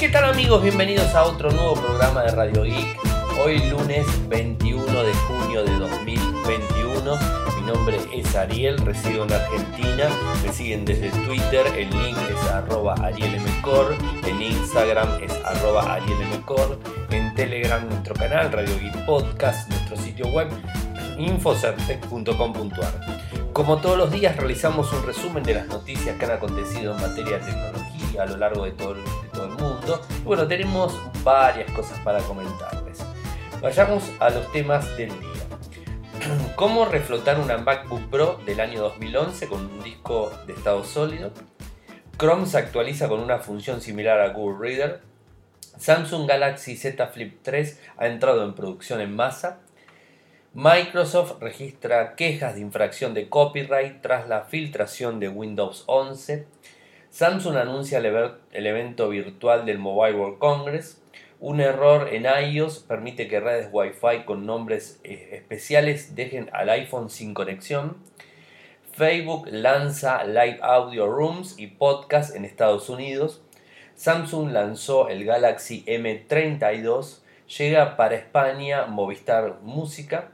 ¿Qué tal amigos? Bienvenidos a otro nuevo programa de Radio Geek. Hoy lunes 21 de junio de 2021. Mi nombre es Ariel, resido en Argentina. Me siguen desde Twitter, el link es arroba arielmcor, en Instagram es arroba arielmcor, en Telegram nuestro canal Radio Geek Podcast, nuestro sitio web infocertec.com.ar. Como todos los días realizamos un resumen de las noticias que han acontecido en materia de tecnología a lo largo de todo, el, bueno, tenemos varias cosas para comentarles. Vayamos a los temas del día. ¿Cómo reflotar una MacBook Pro del año 2011 con un disco de estado sólido? Chrome se actualiza con una función similar a Google Reader. Samsung Galaxy Z Flip 3 ha entrado en producción en masa. Microsoft registra quejas de infracción de copyright tras la filtración de Windows 11. Samsung anuncia el, evento virtual del Mobile World Congress. Un error en iOS permite que redes Wi-Fi con nombres eh, especiales dejen al iPhone sin conexión. Facebook lanza Live Audio Rooms y Podcast en Estados Unidos. Samsung lanzó el Galaxy M32. Llega para España Movistar Música.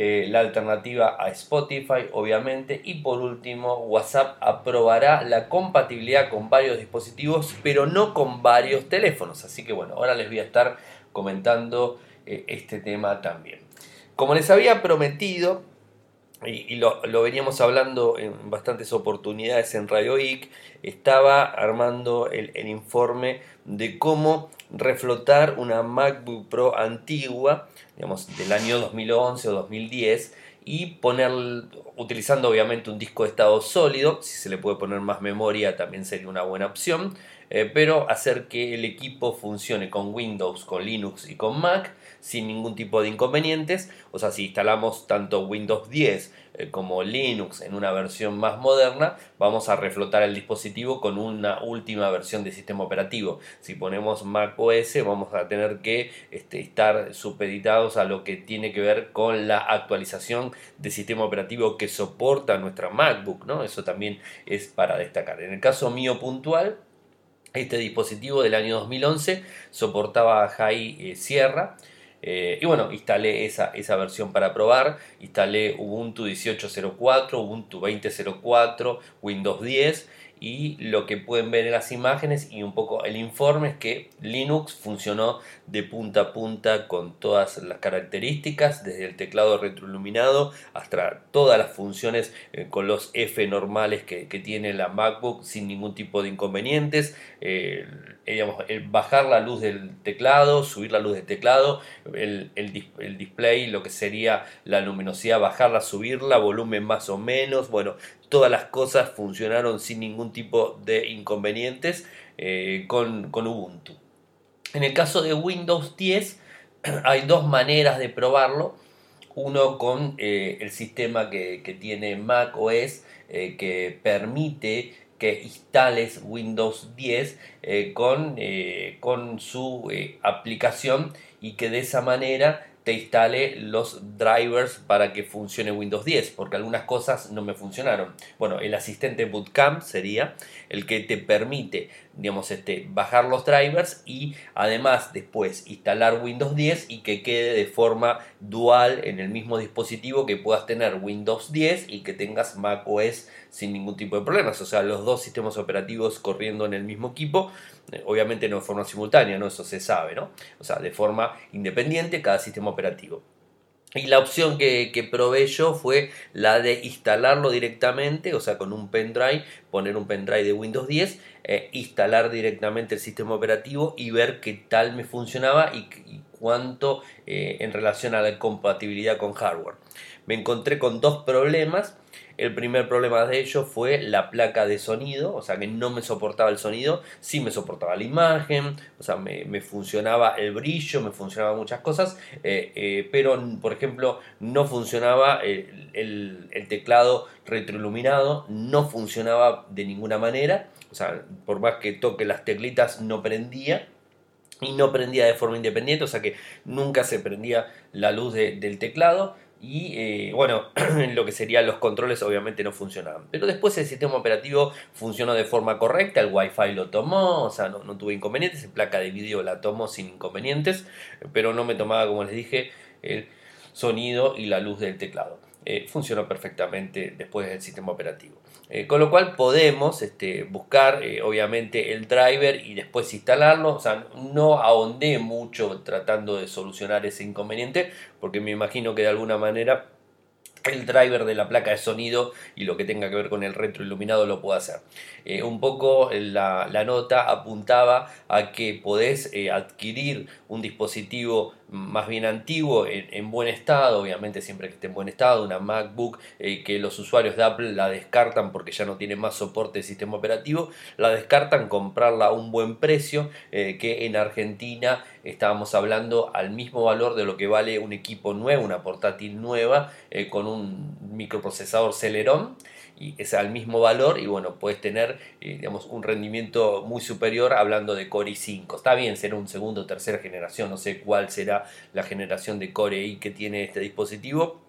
Eh, la alternativa a Spotify, obviamente. Y por último, WhatsApp aprobará la compatibilidad con varios dispositivos, pero no con varios teléfonos. Así que bueno, ahora les voy a estar comentando eh, este tema también. Como les había prometido, y, lo, veníamos hablando en bastantes oportunidades en Radio Geek, estaba armando el, el informe de cómo reflotar una MacBook Pro antigua, digamos, del año 2011 o 2010, y poner, utilizando obviamente un disco de estado sólido, si se le puede poner más memoria también sería una buena opción, eh, pero hacer que el equipo funcione con Windows, con Linux y con Mac sin ningún tipo de inconvenientes. O sea, si instalamos tanto Windows 10 eh, como Linux en una versión más moderna, vamos a reflotar el dispositivo con una última versión de sistema operativo. Si ponemos Mac OS, vamos a tener que este, estar supeditados a lo que tiene que ver con la actualización de sistema operativo que soporta nuestra MacBook, ¿no? Eso también es para destacar. En el caso mío puntual, este dispositivo del año 2011 soportaba High eh, Sierra. Eh, y bueno, instalé esa, esa versión para probar. Instalé Ubuntu 18.04, Ubuntu 20.04, Windows 10 y lo que pueden ver en las imágenes y un poco el informe es que Linux funcionó de punta a punta con todas las características, desde el teclado retroiluminado hasta todas las funciones eh, con los F normales que, tiene la MacBook sin ningún tipo de inconvenientes. Eh, el bajar la luz del teclado, subir la luz del teclado, el, el, display, lo que sería la luminosidad, bajarla, subirla, volumen más o menos, bueno, todas las cosas funcionaron sin ningún tipo de inconvenientes eh, con, Ubuntu. En el caso de Windows 10 hay dos maneras de probarlo. Uno con eh, el sistema que, tiene Mac OS eh, que permite que instales Windows 10 con, con, su aplicación y que de esa manera te instale los drivers para que funcione Windows 10, porque algunas cosas no me funcionaron. Bueno, el asistente Bootcamp sería el que te permite, digamos, este, bajar los drivers y además después instalar Windows 10 y que quede de forma dual en el mismo dispositivo que puedas tener Windows 10 y que tengas Mac OS sin ningún tipo de problemas. O sea, los dos sistemas operativos corriendo en el mismo equipo, eh, obviamente no de forma simultánea, ¿no? Eso se sabe, ¿no? O sea, de forma independiente cada sistema operativo. Y la opción que, que, probé yo fue la de instalarlo directamente, o sea, con un pendrive, poner un pendrive de Windows 10, eh, instalar directamente el sistema operativo y ver qué tal me funcionaba y, cuánto eh, en relación a la compatibilidad con hardware. Me encontré con dos problemas. El primer problema de ello fue la placa de sonido, o sea que no me soportaba el sonido, sí me soportaba la imagen, o sea, me, funcionaba el brillo, me funcionaban muchas cosas, eh, eh, pero por ejemplo no funcionaba el, teclado retroiluminado, no funcionaba de ninguna manera, o sea, por más que toque las teclitas no prendía y no prendía de forma independiente, o sea que nunca se prendía la luz del teclado y eh, bueno, lo que serían los controles obviamente no funcionaban. Pero después el sistema operativo funcionó de forma correcta, el Wi-Fi lo tomó, o sea, no, no tuve inconvenientes, la placa de vídeo la tomó sin inconvenientes, pero no me tomaba, como les dije, el sonido y la luz del teclado. Eh, funcionó perfectamente después del sistema operativo. Eh, con lo cual podemos este, buscar eh, obviamente el driver y después instalarlo. O sea, no ahondé mucho tratando de solucionar ese inconveniente porque me imagino que de alguna manera el driver de la placa de sonido y lo que tenga que ver con el retroiluminado lo puedo hacer. Eh, un poco la, nota apuntaba a que podés adquirir un dispositivo más bien antiguo en, buen estado, obviamente siempre que esté en buen estado, una MacBook eh, que los usuarios de Apple la descartan porque ya no tiene más soporte de sistema operativo, la descartan comprarla a un buen precio que en Argentina estábamos hablando al mismo valor de lo que vale un equipo nuevo, una portátil nueva con un microprocesador Celeron y es al mismo valor y bueno, puedes tener eh, digamos, un rendimiento muy superior hablando de Core i5. Está bien, será un segundo o tercera generación, no sé cuál será la generación de Core i que tiene este dispositivo.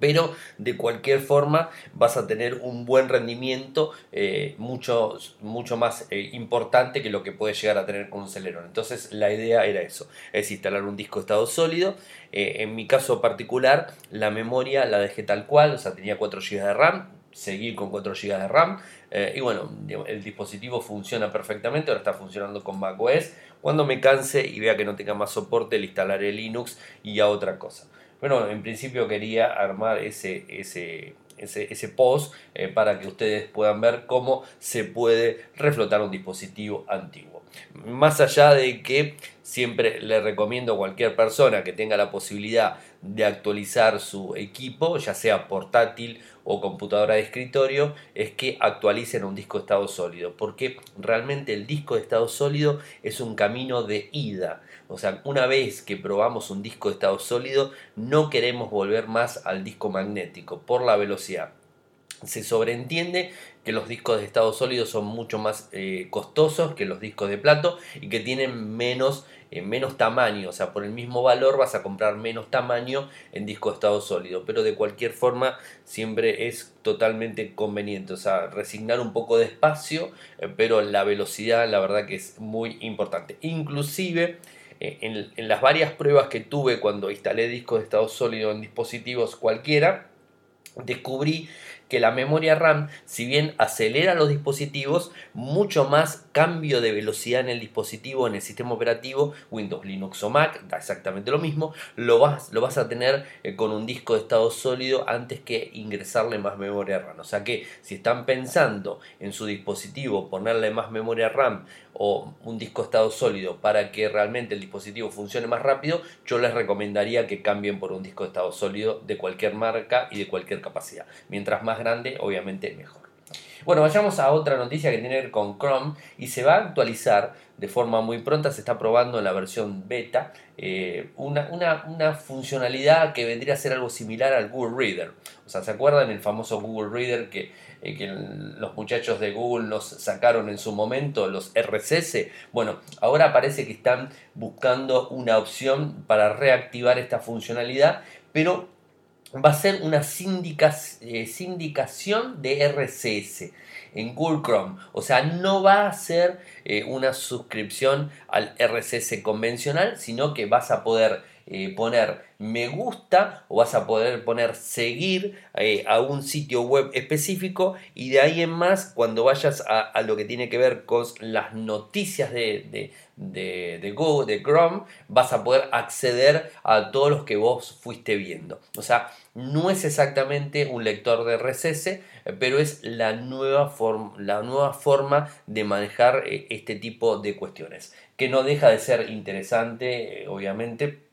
Pero de cualquier forma vas a tener un buen rendimiento eh, mucho, mucho más eh, importante que lo que puedes llegar a tener con un Celeron. Entonces la idea era eso, es instalar un disco de estado sólido. en mi caso particular la memoria la dejé tal cual, o sea tenía 4 GB de RAM, seguir con 4 GB de RAM. Eh, y bueno, el dispositivo funciona perfectamente, ahora está funcionando con macOS. Cuando me canse y vea que no tenga más soporte, le instalaré Linux y a otra cosa. Bueno, en principio quería armar ese, ese, ese, post eh, para que ustedes puedan ver cómo se puede reflotar un dispositivo antiguo. Más allá de que siempre le recomiendo a cualquier persona que tenga la posibilidad de actualizar su equipo, ya sea portátil o computadora de escritorio, es que actualicen un disco de estado sólido, porque realmente el disco de estado sólido es un camino de ida. O sea, una vez que probamos un disco de estado sólido, no queremos volver más al disco magnético por la velocidad. Se sobreentiende que los discos de estado sólido son mucho más eh, costosos que los discos de plato y que tienen menos, eh, menos tamaño, o sea, por el mismo valor vas a comprar menos tamaño en disco de estado sólido, pero de cualquier forma siempre es totalmente conveniente, o sea, resignar un poco de espacio, eh, pero la velocidad la verdad que es muy importante. Inclusive en, en las varias pruebas que tuve cuando instalé discos de estado sólido en dispositivos cualquiera, descubrí que la memoria RAM, si bien acelera los dispositivos, mucho más cambio de velocidad en el dispositivo, en el sistema operativo, Windows, Linux o Mac, da exactamente lo mismo, lo vas, lo vas a tener eh, con un disco de estado sólido antes que ingresarle más memoria RAM. O sea que si están pensando en su dispositivo ponerle más memoria RAM o un disco de estado sólido para que realmente el dispositivo funcione más rápido, yo les recomendaría que cambien por un disco de estado sólido de cualquier marca y de cualquier capacidad. Mientras más grande, obviamente mejor. Bueno, vayamos a otra noticia que tiene que ver con Chrome y se va a actualizar de forma muy pronta, se está probando en la versión beta eh, una, una, funcionalidad que vendría a ser algo similar al Google Reader. O sea, ¿se acuerdan el famoso Google Reader que, eh, que los muchachos de Google nos sacaron en su momento, los RCS? Bueno, ahora parece que están buscando una opción para reactivar esta funcionalidad, pero va a ser una eh, sindicación de RCS en Google Chrome. O sea, no va a ser eh, una suscripción al RCS convencional, sino que vas a poder eh, poner me gusta o vas a poder poner seguir eh, a un sitio web específico y de ahí en más cuando vayas a, lo que tiene que ver con las noticias de, de, de, Google, de Chrome, vas a poder acceder a todos los que vos fuiste viendo. O sea, no es exactamente un lector de RSS, pero es la nueva, la nueva forma de manejar eh, este tipo de cuestiones, que no deja de ser interesante, obviamente,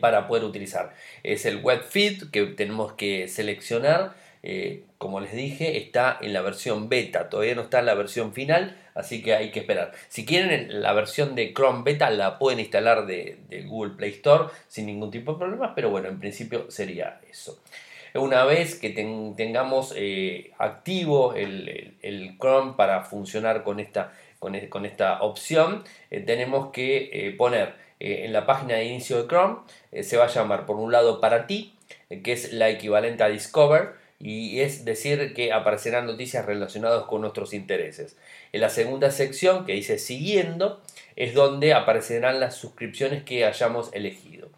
para poder utilizar. Es el web feed que tenemos que seleccionar. Eh, como les dije, está en la versión beta, todavía no está en la versión final, así que hay que esperar. Si quieren la versión de Chrome beta, la pueden instalar de, Google Play Store sin ningún tipo de problemas, pero bueno, en principio sería eso. Una vez que tengamos eh, activo el, Chrome para funcionar con esta, con, e, esta opción, tenemos que poner eh, en la página de inicio de Chrome, eh, se va a llamar por un lado para ti que es la equivalente a Discover, y es decir que aparecerán noticias relacionadas con nuestros intereses. En la segunda sección, que dice siguiendo, es donde aparecerán las suscripciones que hayamos elegido.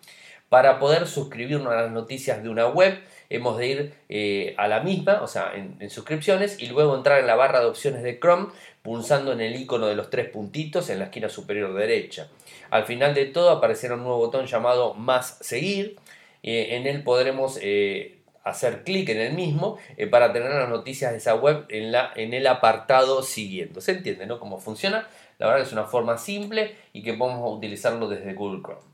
Para poder suscribirnos a las noticias de una web, hemos de ir eh, a la misma, o sea, en, suscripciones, y luego entrar en la barra de opciones de Chrome, pulsando en el icono de los tres puntitos en la esquina superior derecha. Al final de todo aparecerá un nuevo botón llamado Más Seguir. Eh, en él podremos eh, hacer clic en el mismo para tener las noticias de esa web en, la, en el apartado siguiendo. ¿Se entiende, no? Cómo funciona. La verdad es una forma simple y que podemos utilizarlo desde Google Chrome.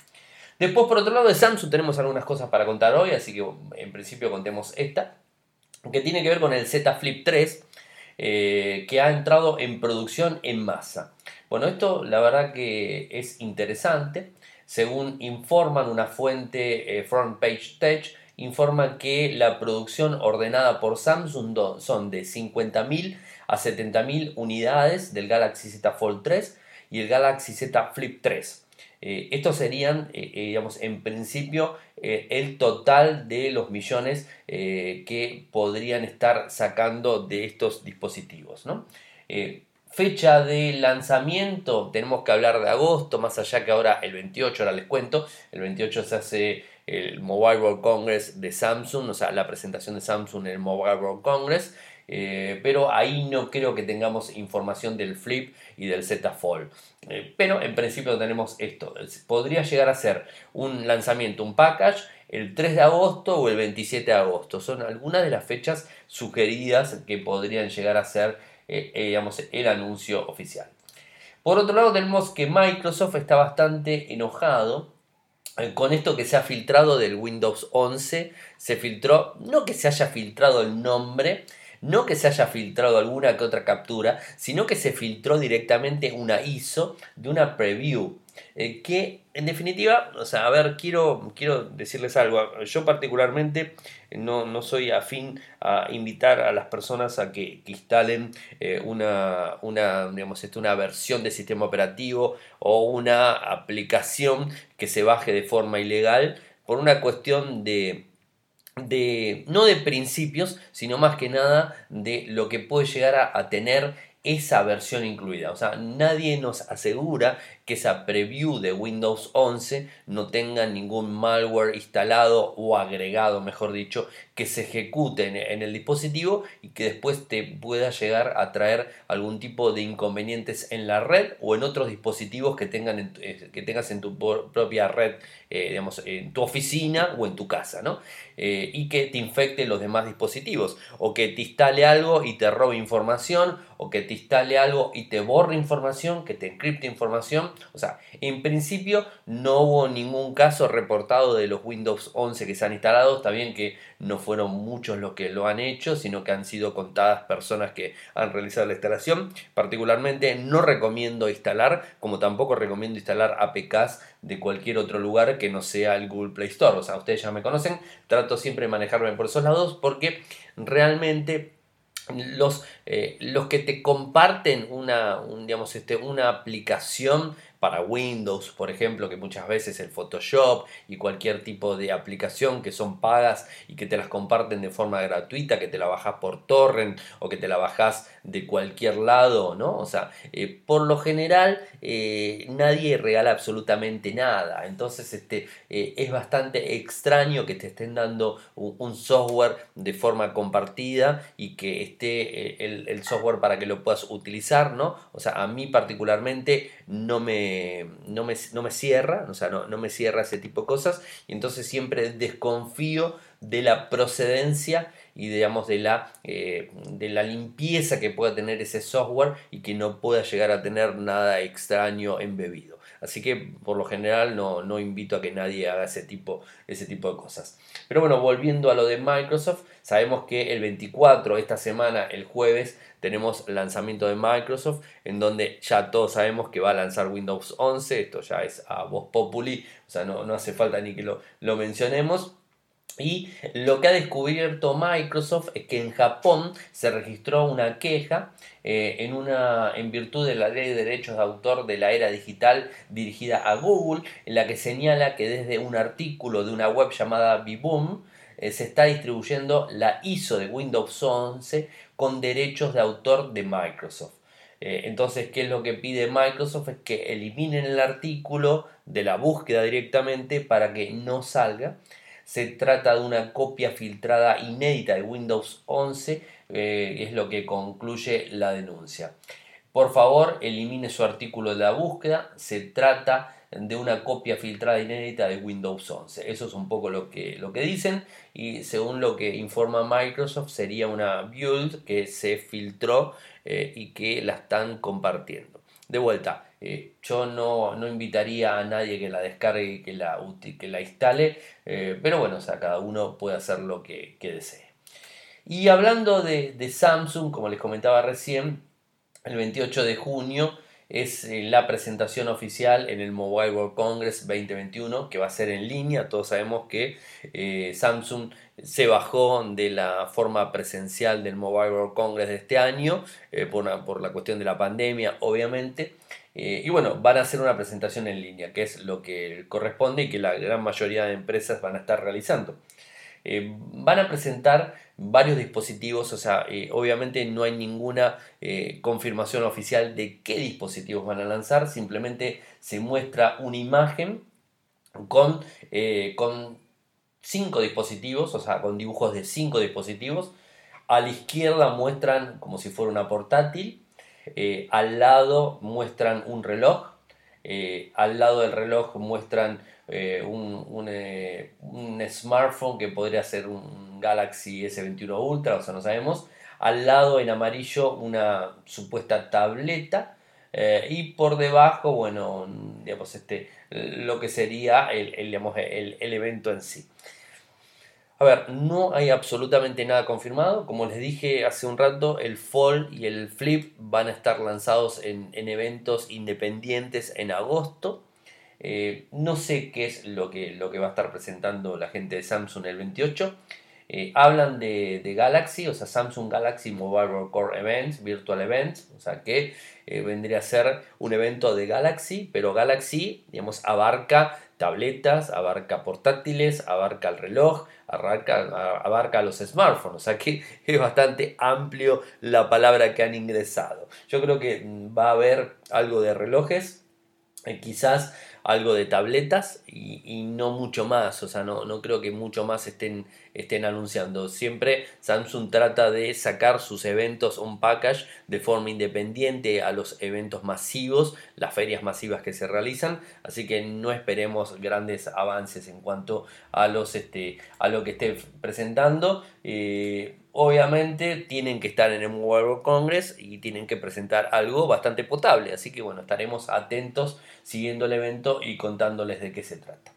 Después, por otro lado, de Samsung tenemos algunas cosas para contar hoy, así que en principio contemos esta, que tiene que ver con el Z Flip 3, eh, que ha entrado en producción en masa. Bueno, esto la verdad que es interesante. Según informan una fuente eh, Front Page Tech, informa que la producción ordenada por Samsung son de 50.000 a 70.000 unidades del Galaxy Z Fold 3 y el Galaxy Z Flip 3. Eh, estos serían, digamos, en principio el total de los millones que podrían estar sacando de estos dispositivos. fecha de lanzamiento, tenemos que hablar de agosto, más allá que ahora el 28, ahora les cuento, el 28 se hace el Mobile World Congress de Samsung, o sea, la presentación de Samsung en el Mobile World Congress. Eh, pero ahí no creo que tengamos información del Flip y del Z Fold. Eh, pero en principio tenemos esto. Podría llegar a ser un lanzamiento, un package, el 3 de agosto o el 27 de agosto. Son algunas de las fechas sugeridas que podrían llegar a ser eh, digamos, el anuncio oficial. Por otro lado, tenemos que Microsoft está bastante enojado con esto que se ha filtrado del Windows 11. Se filtró, no que se haya filtrado el nombre, no que se haya filtrado alguna que otra captura, sino que se filtró directamente una ISO de una preview. Eh, que en definitiva, o sea, a ver, quiero, quiero decirles algo. Yo particularmente no, soy afín a invitar a las personas a que, instalen eh, una, una, digamos, este, una versión de sistema operativo o una aplicación que se baje de forma ilegal por una cuestión de, de, no de principios, sino más que nada de lo que puede llegar a, tener esa versión incluida. O sea, nadie nos asegura que esa preview de Windows 11 no tenga ningún malware instalado o agregado, mejor dicho, que se ejecute en, el dispositivo y que después te pueda llegar a traer algún tipo de inconvenientes en la red o en otros dispositivos que, tengan eh, que tengas en tu propia red, eh, digamos, en tu oficina o en tu casa, ¿no? Eh, y que te infecte los demás dispositivos o que te instale algo y te robe información o que te instale algo y te borre información, que te encripte información o sea, en principio no hubo ningún caso reportado de los Windows 11 que se han instalado. Está bien que no fueron muchos los que lo han hecho, sino que han sido contadas personas que han realizado la instalación. Particularmente no recomiendo instalar, como tampoco recomiendo instalar APKs de cualquier otro lugar que no sea el Google Play Store. O sea, ustedes ya me conocen, trato siempre de manejarme por esos lados porque realmente los, eh, los que te comparten una, digamos, este, una aplicación para Windows, por ejemplo, que muchas veces el Photoshop y cualquier tipo de aplicación que son pagas y que te las comparten de forma gratuita, que te la bajas por torrent o que te la bajas de cualquier lado, ¿no? O sea, eh, por lo general eh, nadie regala absolutamente nada, entonces este, eh, es bastante extraño que te estén dando un, software de forma compartida y que esté el, el software para que lo puedas utilizar, ¿no? O sea, a mí particularmente no me, no me, no me cierra, o sea, no, no me cierra ese tipo de cosas y entonces siempre desconfío de la procedencia y digamos de la, eh, de la limpieza que pueda tener ese software y que no pueda llegar a tener nada extraño embebido. Así que por lo general no, no invito a que nadie haga ese tipo, ese tipo de cosas. Pero bueno, volviendo a lo de Microsoft, sabemos que el 24, esta semana, el jueves, tenemos lanzamiento de Microsoft, en donde ya todos sabemos que va a lanzar Windows 11, esto ya es a voz populi, o sea, no, no hace falta ni que lo, lo mencionemos. Y lo que ha descubierto Microsoft es que en Japón se registró una queja eh, en, una, en virtud de la ley de derechos de autor de la era digital dirigida a Google, en la que señala que desde un artículo de una web llamada Biboom, eh, se está distribuyendo la ISO de Windows 11 con derechos de autor de Microsoft. Eh, entonces, ¿qué es lo que pide Microsoft? Es que eliminen el artículo de la búsqueda directamente para que no salga. Se trata de una copia filtrada inédita de Windows 11, eh, es lo que concluye la denuncia. Por favor, elimine su artículo de la búsqueda. Se trata de una copia filtrada inédita de Windows 11. Eso es un poco lo que, lo que dicen y según lo que informa Microsoft sería una build que se filtró eh, y que la están compartiendo. De vuelta, eh, yo no, no, invitaría a nadie que la descargue y que la, que la instale, eh, pero bueno, cada uno puede hacer lo que, desee. Y hablando de, de Samsung, como les comentaba recién, el 28 de junio es eh, la presentación oficial en el Mobile World Congress 2021 que va a ser en línea. Todos sabemos que eh, Samsung se bajó de la forma presencial del Mobile World Congress de este año eh, por, por, la cuestión de la pandemia, obviamente. y bueno, van a hacer una presentación en línea, que es lo que corresponde y que la gran mayoría de empresas van a estar realizando. Van a presentar varios dispositivos, o sea, eh, obviamente no hay ninguna eh, confirmación oficial de qué dispositivos van a lanzar, simplemente se muestra una imagen con, eh, con cinco dispositivos, o sea, con dibujos de cinco dispositivos. A la izquierda muestran como si fuera una portátil, al lado muestran un reloj, al lado del reloj muestran un, un, smartphone que podría ser un Galaxy S21 Ultra, o sea, no sabemos. Al lado en amarillo una supuesta tableta eh, y por debajo, bueno, digamos, este, lo que sería el, el, evento en sí. A ver, no hay absolutamente nada confirmado. Como les dije hace un rato, el Fall y el Flip van a estar lanzados en, eventos independientes en agosto. Eh, no sé qué es lo que, lo que va a estar presentando la gente de Samsung el 28. Eh, hablan de, Galaxy, o sea, Samsung Galaxy Mobile World Core Events, Virtual Events, o sea que eh, vendría a ser un evento de Galaxy, pero Galaxy, digamos, abarca tabletas, abarca portátiles, abarca el reloj, abarca, abarca los smartphones, o sea que es bastante amplio la palabra que han ingresado. Yo creo que mm, va a haber algo de relojes, quizás algo de tabletas y, no mucho más, o sea, no, no creo que mucho más estén, estén anunciando. Siempre Samsung trata de sacar sus eventos un package de forma independiente a los eventos masivos, las ferias masivas que se realizan, así que no esperemos grandes avances en cuanto a, los, este, a lo que esté presentando. Eh, obviamente tienen que estar en el World Congress y tienen que presentar algo bastante potable. Así que bueno, estaremos atentos siguiendo el evento y contándoles de qué se trata.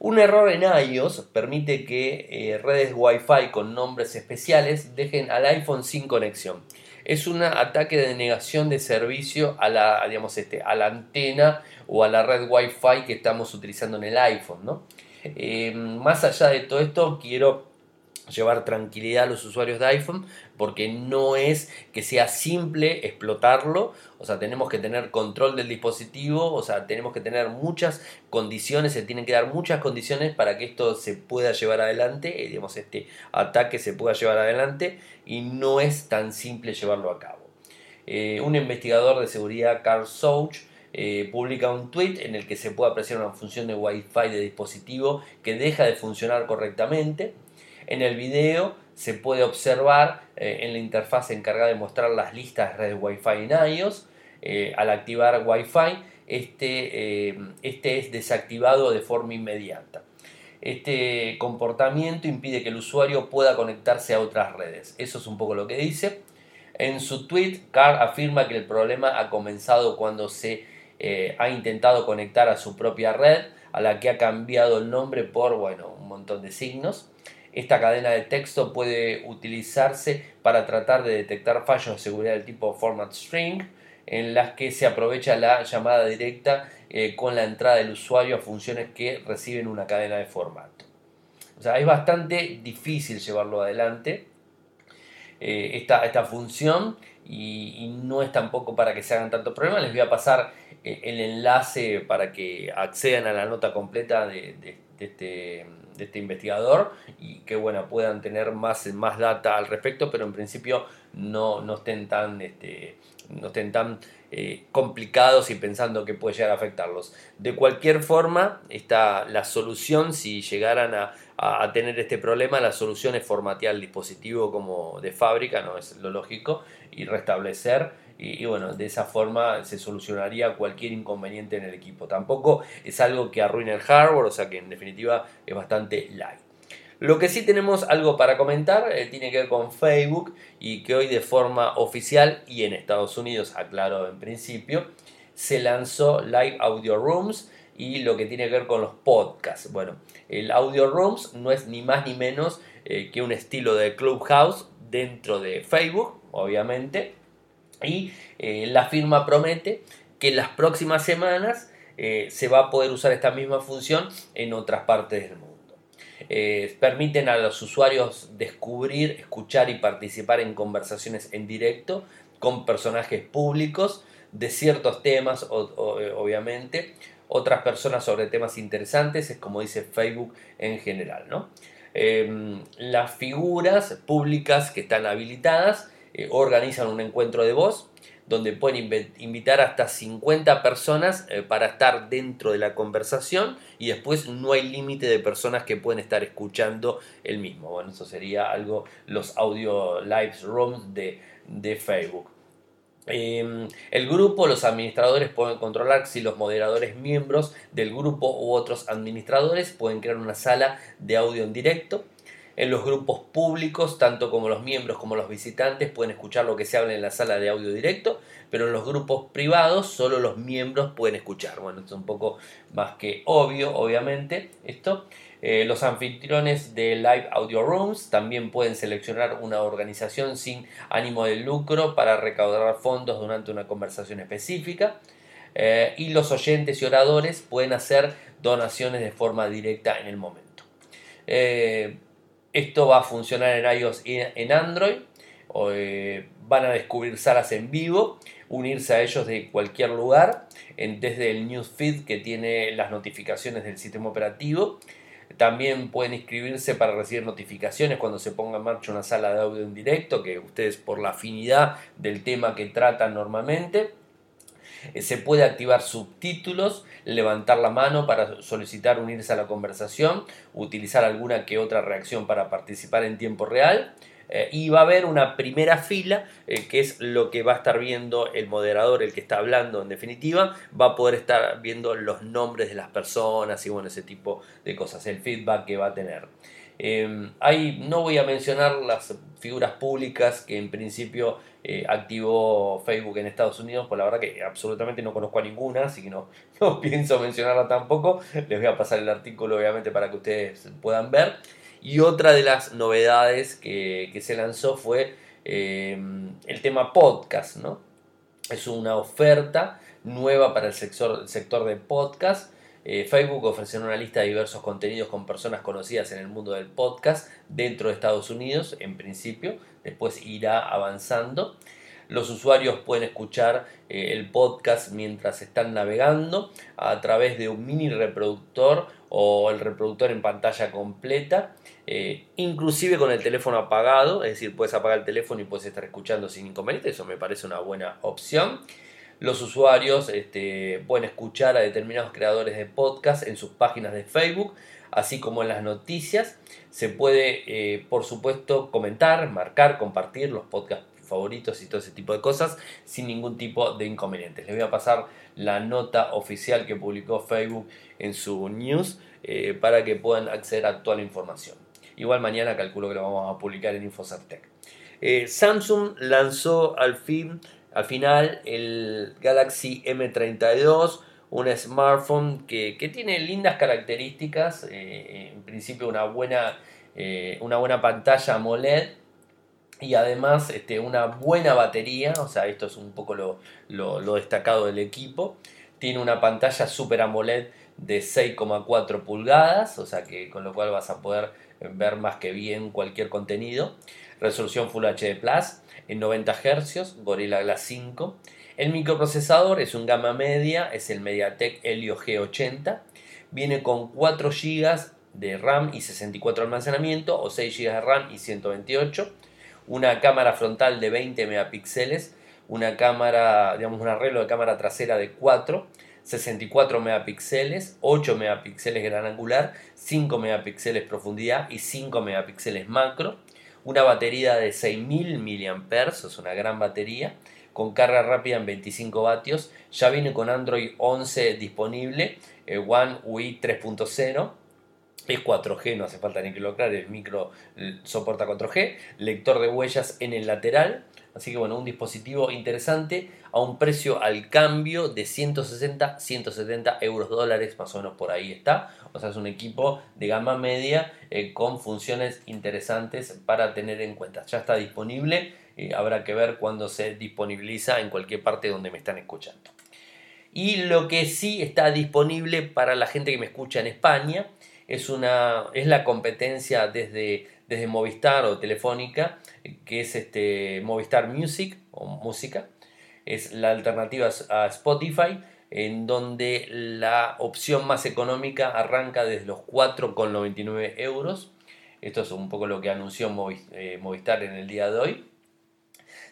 Un error en iOS permite que eh, redes Wi-Fi con nombres especiales dejen al iPhone sin conexión. Es un ataque de negación de servicio a la, digamos, este, a la antena o a la red Wi-Fi que estamos utilizando en el iPhone. ¿no? Eh, más allá de todo esto, quiero llevar tranquilidad a los usuarios de iPhone porque no es que sea simple explotarlo, o sea, tenemos que tener control del dispositivo, o sea, tenemos que tener muchas condiciones, se tienen que dar muchas condiciones para que esto se pueda llevar adelante, eh, digamos, este ataque se pueda llevar adelante y no es tan simple llevarlo a cabo. Eh, un investigador de seguridad, Carl Souch, eh, publica un tweet en el que se puede apreciar una función de Wi-Fi de dispositivo que deja de funcionar correctamente en el video se puede observar eh, en la interfaz encargada de mostrar las listas de redes Wi-Fi en iOS. Eh, al activar Wi-Fi, este, eh, este es desactivado de forma inmediata. Este comportamiento impide que el usuario pueda conectarse a otras redes. Eso es un poco lo que dice. En su tweet, Carr afirma que el problema ha comenzado cuando se ha intentado conectar a su propia red, a la que ha cambiado el nombre por bueno, un montón de signos. Esta cadena de texto puede utilizarse para tratar de detectar fallos de seguridad del tipo format string, en las que se aprovecha la llamada directa eh, con la entrada del usuario a funciones que reciben una cadena de formato. O sea, es bastante difícil llevarlo adelante eh, esta, esta, función y, no es tampoco para que se hagan tantos problemas. Les voy a pasar eh, el enlace para que accedan a la nota completa de este, de este investigador y que bueno, puedan tener más, más data al respecto, pero en principio no, no estén tan, este, no estén tan eh, complicados y pensando que puede llegar a afectarlos. De cualquier forma, está la solución, si llegaran a, a, tener este problema, la solución es formatear el dispositivo como de fábrica, no es lo lógico, y restablecer. Y, bueno, de esa forma se solucionaría cualquier inconveniente en el equipo. Tampoco es algo que arruine el hardware, o sea que en definitiva es bastante light. Lo que sí tenemos algo para comentar eh, tiene que ver con Facebook y que hoy de forma oficial y en Estados Unidos, aclaro en principio, se lanzó Live Audio Rooms y lo que tiene que ver con los podcasts. Bueno, el Audio Rooms no es ni más ni menos eh, que un estilo de Clubhouse dentro de Facebook, obviamente, y eh, la firma promete que en las próximas semanas eh, se va a poder usar esta misma función en otras partes del mundo. permiten a los usuarios descubrir, escuchar y participar en conversaciones en directo con personajes públicos de ciertos temas, obviamente, otras personas sobre temas interesantes, es como dice Facebook en general. ¿no? Em, las figuras públicas que están habilitadas eh, organizan un encuentro de voz donde pueden invitar hasta 50 personas eh, para estar dentro de la conversación y después no hay límite de personas que pueden estar escuchando el mismo. Bueno, eso sería algo, los audio live rooms de, de Facebook. Em, el grupo, los administradores pueden controlar si los moderadores miembros del grupo u otros administradores pueden crear una sala de audio en directo. En los grupos públicos, tanto como los miembros como los visitantes pueden escuchar lo que se habla en la sala de audio directo, pero en los grupos privados solo los miembros pueden escuchar. Bueno, es un poco más que obvio, obviamente, esto. Eh, los anfitriones de Live Audio Rooms también pueden seleccionar una organización sin ánimo de lucro para recaudar fondos durante una conversación específica. Eh, y los oyentes y oradores pueden hacer donaciones de forma directa en el momento. Eh, esto va a funcionar en iOS y en Android. van a descubrir salas en vivo, unirse a ellos de cualquier lugar, desde el newsfeed que tiene las notificaciones del sistema operativo también pueden inscribirse para recibir notificaciones cuando se ponga en marcha una sala de audio en directo, que ustedes por la afinidad del tema que tratan normalmente. Eh, se puede activar subtítulos, levantar la mano para solicitar unirse a la conversación, utilizar alguna que otra reacción para participar en tiempo real. Eh, y va a haber una primera fila, eh, que es lo que va a estar viendo el moderador, el que está hablando en definitiva, va a poder estar viendo los nombres de las personas y bueno, ese tipo de cosas, el feedback que va a tener. Ahí no voy a mencionar las figuras públicas que en principio eh, activó Facebook en Estados Unidos, pues la verdad que absolutamente no conozco a ninguna, así que no, pienso mencionarla tampoco. Les voy a pasar el artículo obviamente para que ustedes puedan ver. Y otra de las novedades que, se lanzó fue em, el tema podcast, ¿no? Es una oferta nueva para el sector, sector de podcast. Eh, Facebook ofrecerá una lista de diversos contenidos con personas conocidas en el mundo del podcast dentro de Estados Unidos, en principio, después irá avanzando. Los usuarios pueden escuchar eh, el podcast mientras están navegando a través de un mini reproductor o el reproductor en pantalla completa, eh, inclusive con el teléfono apagado, es decir, puedes apagar el teléfono y puedes estar escuchando sin inconveniente, eso me parece una buena opción. Los usuarios este, pueden escuchar a determinados creadores de podcast en sus páginas de Facebook, así como en las noticias. Se puede, eh, por supuesto, comentar, marcar, compartir los podcasts favoritos y todo ese tipo de cosas sin ningún tipo de inconvenientes. Les voy a pasar la nota oficial que publicó Facebook en su news eh, para que puedan acceder a toda la información. Igual mañana calculo que lo vamos a publicar en Infocertec. Eh, Samsung lanzó al fin, al final el Galaxy M32, un smartphone que, tiene lindas características, eh, en principio una buena, una buena pantalla AMOLED y además este, una buena batería, o sea, esto es un poco lo, destacado del equipo. Tiene una pantalla Super AMOLED de 6,4 pulgadas, o sea que con lo cual vas a poder ver más que bien cualquier contenido. Resolución Full HD Plus en 90 Hz, Gorilla Glass 5. El microprocesador es un gama media, es el MediaTek Helio G80 viene con 4 GB de RAM y 64 de almacenamiento o 6 GB de RAM y 128. Una cámara frontal de 20 megapíxeles, una cámara, digamos un arreglo de cámara trasera de 4, 64 megapíxeles, 8 megapíxeles gran angular, 5 megapíxeles profundidad y 5 megapíxeles macro. Una batería de 6000 mAh, es una gran batería, con carga rápida en 25 vatios. Ya viene con Android 11 disponible, eh, One UI 3.0 es 4G, no hace falta ni que lo aclare, el micro soporta 4G, lector de huellas en el lateral, así que bueno, un dispositivo interesante a un precio al cambio de 160, 170 euros dólares, más o menos por ahí está, o sea, es un equipo de gama media eh, con funciones interesantes para tener en cuenta. Ya está disponible, eh, habrá que ver cuándo se disponibiliza en cualquier parte donde me están escuchando. Y lo que sí está disponible para la gente que me escucha en España, es, una, es la competencia desde, desde Movistar o Telefónica, que es este Movistar Music o Música. Es la alternativa a Spotify, en donde la opción más económica arranca desde los 4,99 euros. Esto es un poco lo que anunció eh, Movistar en el día de hoy.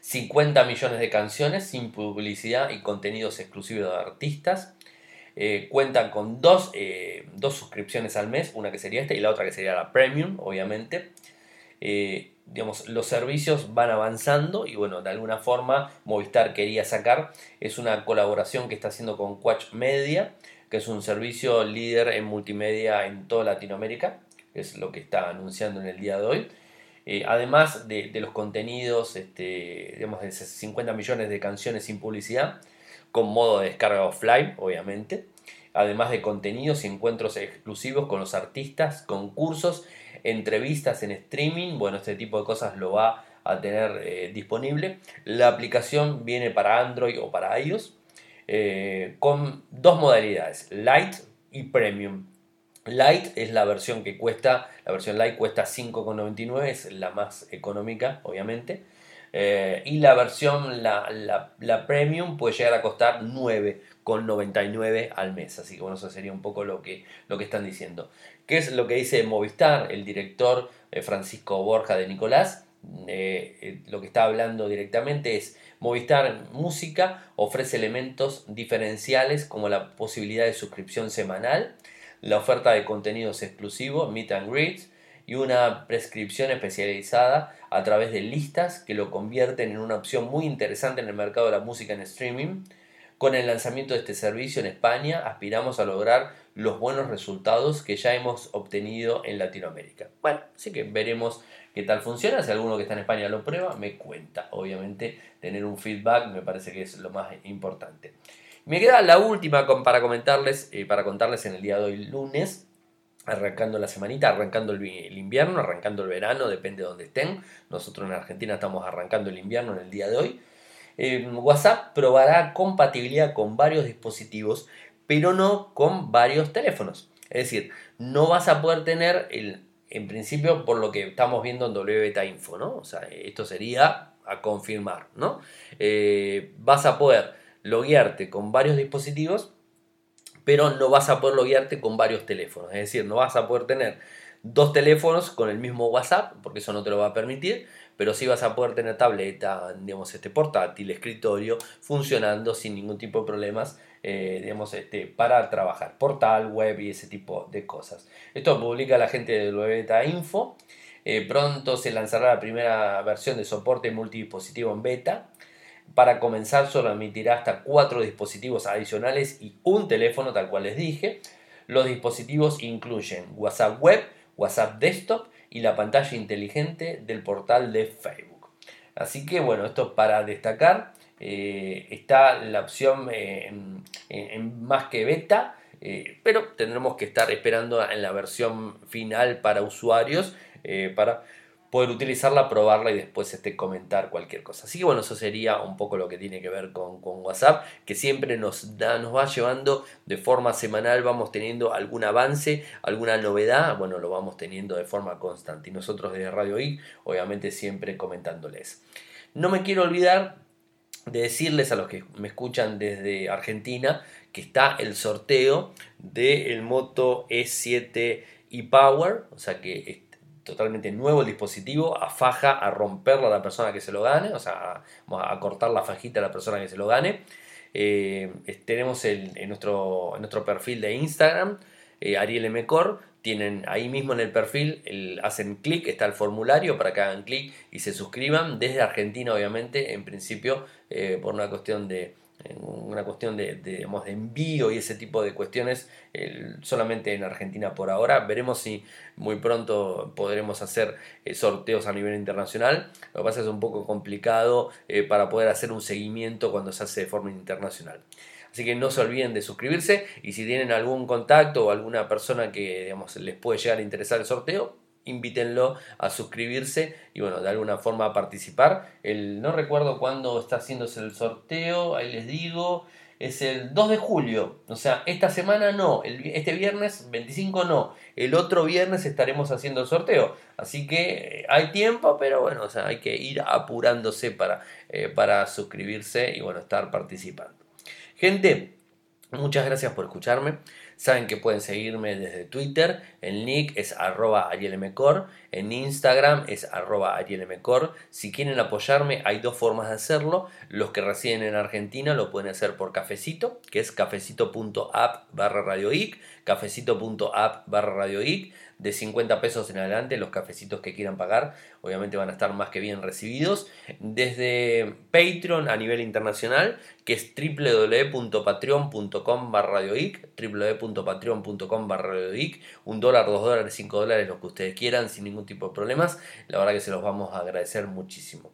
50 millones de canciones sin publicidad y contenidos exclusivos de artistas. Eh, cuentan con eh, dos, suscripciones al mes, una que sería esta y la otra que sería la premium, obviamente. Eh, digamos, los servicios van avanzando y bueno, de alguna forma Movistar quería sacar, es una colaboración que está haciendo con Quatch Media, que es un servicio líder en multimedia en toda Latinoamérica, es lo que está anunciando en el día de hoy. además de, los contenidos, este, digamos, de 50 millones de canciones sin publicidad, modo de descarga offline, obviamente, además de contenidos y encuentros exclusivos con los artistas, concursos, entrevistas en streaming, bueno, este tipo de cosas lo va a tener eh, disponible. La aplicación viene para Android o para iOS eh, con dos modalidades, Light y Premium. Light es la versión que cuesta, la versión Light cuesta 5,99, es la más económica, obviamente. Eh, y la versión, la, la, premium, puede llegar a costar 9,99 al mes. Así que bueno, eso sería un poco lo que, lo que están diciendo. ¿Qué es lo que dice Movistar, el director eh, Francisco Borja de Nicolás? Eh, lo que está hablando directamente es Movistar Música ofrece elementos diferenciales como la posibilidad de suscripción semanal, la oferta de contenidos exclusivos, meet and greets, y una prescripción especializada a través de listas que lo convierten en una opción muy interesante en el mercado de la música en streaming. Con el lanzamiento de este servicio en España aspiramos a lograr los buenos resultados que ya hemos obtenido en Latinoamérica. Bueno, así que veremos qué tal funciona. Si alguno que está en España lo prueba, me cuenta. Obviamente tener un feedback me parece que es lo más importante. Me queda la última para comentarles, eh, para contarles en el día de hoy lunes, arrancando la semanita, arrancando el, invierno, arrancando el verano, depende de donde estén. Nosotros en Argentina estamos arrancando el invierno en el día de hoy. Eh, WhatsApp probará compatibilidad con varios dispositivos, pero no con varios teléfonos. Es decir, no vas a poder tener, el, en principio, por lo que estamos viendo en WBeta Info, ¿no? O sea, esto sería a confirmar, ¿no? Eh, vas a poder loguearte con varios dispositivos, pero no vas a poder loguearte con varios teléfonos. Es decir, no vas a poder tener dos teléfonos con el mismo WhatsApp, porque eso no te lo va a permitir, pero sí vas a poder tener tableta, digamos, este portátil, escritorio, funcionando sin ningún tipo de problemas, eh, digamos, este, para trabajar, portal, web y ese tipo de cosas. Esto publica la gente de Beta Info. Eh, pronto se lanzará la primera versión de soporte multidispositivo en beta. Para comenzar solo emitirá hasta cuatro dispositivos adicionales y un teléfono, tal cual les dije. Los dispositivos incluyen WhatsApp Web, WhatsApp Desktop y la pantalla inteligente del portal de Facebook. Así que bueno, esto para destacar. Eh, está la opción eh, en, más que beta, eh, pero tendremos que estar esperando en la versión final para usuarios para poder utilizarla, probarla y después este, comentar cualquier cosa. Así que bueno, eso sería un poco lo que tiene que ver con, WhatsApp, que siempre nos, da, nos va llevando de forma semanal, vamos teniendo algún avance, alguna novedad, bueno, lo vamos teniendo de forma constante. Y nosotros desde Radio I, obviamente siempre comentándoles. No me quiero olvidar de decirles a los que me escuchan desde Argentina que está el sorteo del Moto E7 e-Power, o sea que totalmente nuevo el dispositivo, a faja, a romperlo a la persona que se lo gane, o sea, a, cortar la fajita a la persona que se lo gane. Eh, tenemos en, nuestro, en nuestro perfil de Instagram, eh, Ariel M. tienen ahí mismo en el perfil, hacen clic, está el formulario para que hagan clic y se suscriban desde Argentina, obviamente, en principio, eh, por una cuestión de, una cuestión de, de, envío y ese tipo de cuestiones solamente en Argentina por ahora. Veremos si muy pronto podremos hacer eh, sorteos a nivel internacional. Lo que pasa es un poco complicado eh, para poder hacer un seguimiento cuando se hace de forma internacional. Así que no se olviden de suscribirse y si tienen algún contacto o alguna persona que digamos, les puede llegar a interesar el sorteo, invítenlo a suscribirse y bueno, de alguna forma a participar. El, no recuerdo cuándo está haciéndose el sorteo, ahí les digo, es el 2 de julio, o sea, esta semana no, este viernes 25 no, el otro viernes estaremos haciendo el sorteo, así que eh, hay tiempo, pero bueno, o sea, hay que ir apurándose para, eh, para suscribirse y bueno, estar participando. Gente, muchas gracias por escucharme. Saben que pueden seguirme desde Twitter, el nick es arroba en Instagram es arroba arielmcor. Si quieren apoyarme hay dos formas de hacerlo. Los que residen en Argentina lo pueden hacer por cafecito, que es cafecito.app barra radioic, cafecito.app barra radioic de 50 pesos en adelante los cafecitos que quieran pagar obviamente van a estar más que bien recibidos. Desde Patreon a nivel internacional que es www.patreon.com barra www.patreon.com barra un dólar, dos dólares, cinco dólares, lo que ustedes quieran sin ningún tipo de problemas. La verdad que se los vamos a agradecer muchísimo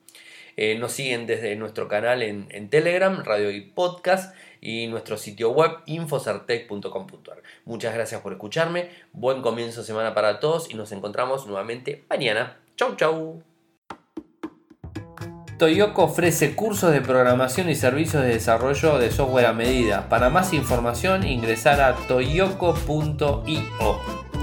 eh, nos siguen desde nuestro canal en, en Telegram, Radio y Podcast y nuestro sitio web infocertec.com.ar. Muchas gracias por escucharme, buen comienzo de semana para todos y nos encontramos nuevamente mañana. Chau chau. Toyoko ofrece cursos de programación y servicios de desarrollo de software a medida. Para más información ingresar a toyoko.io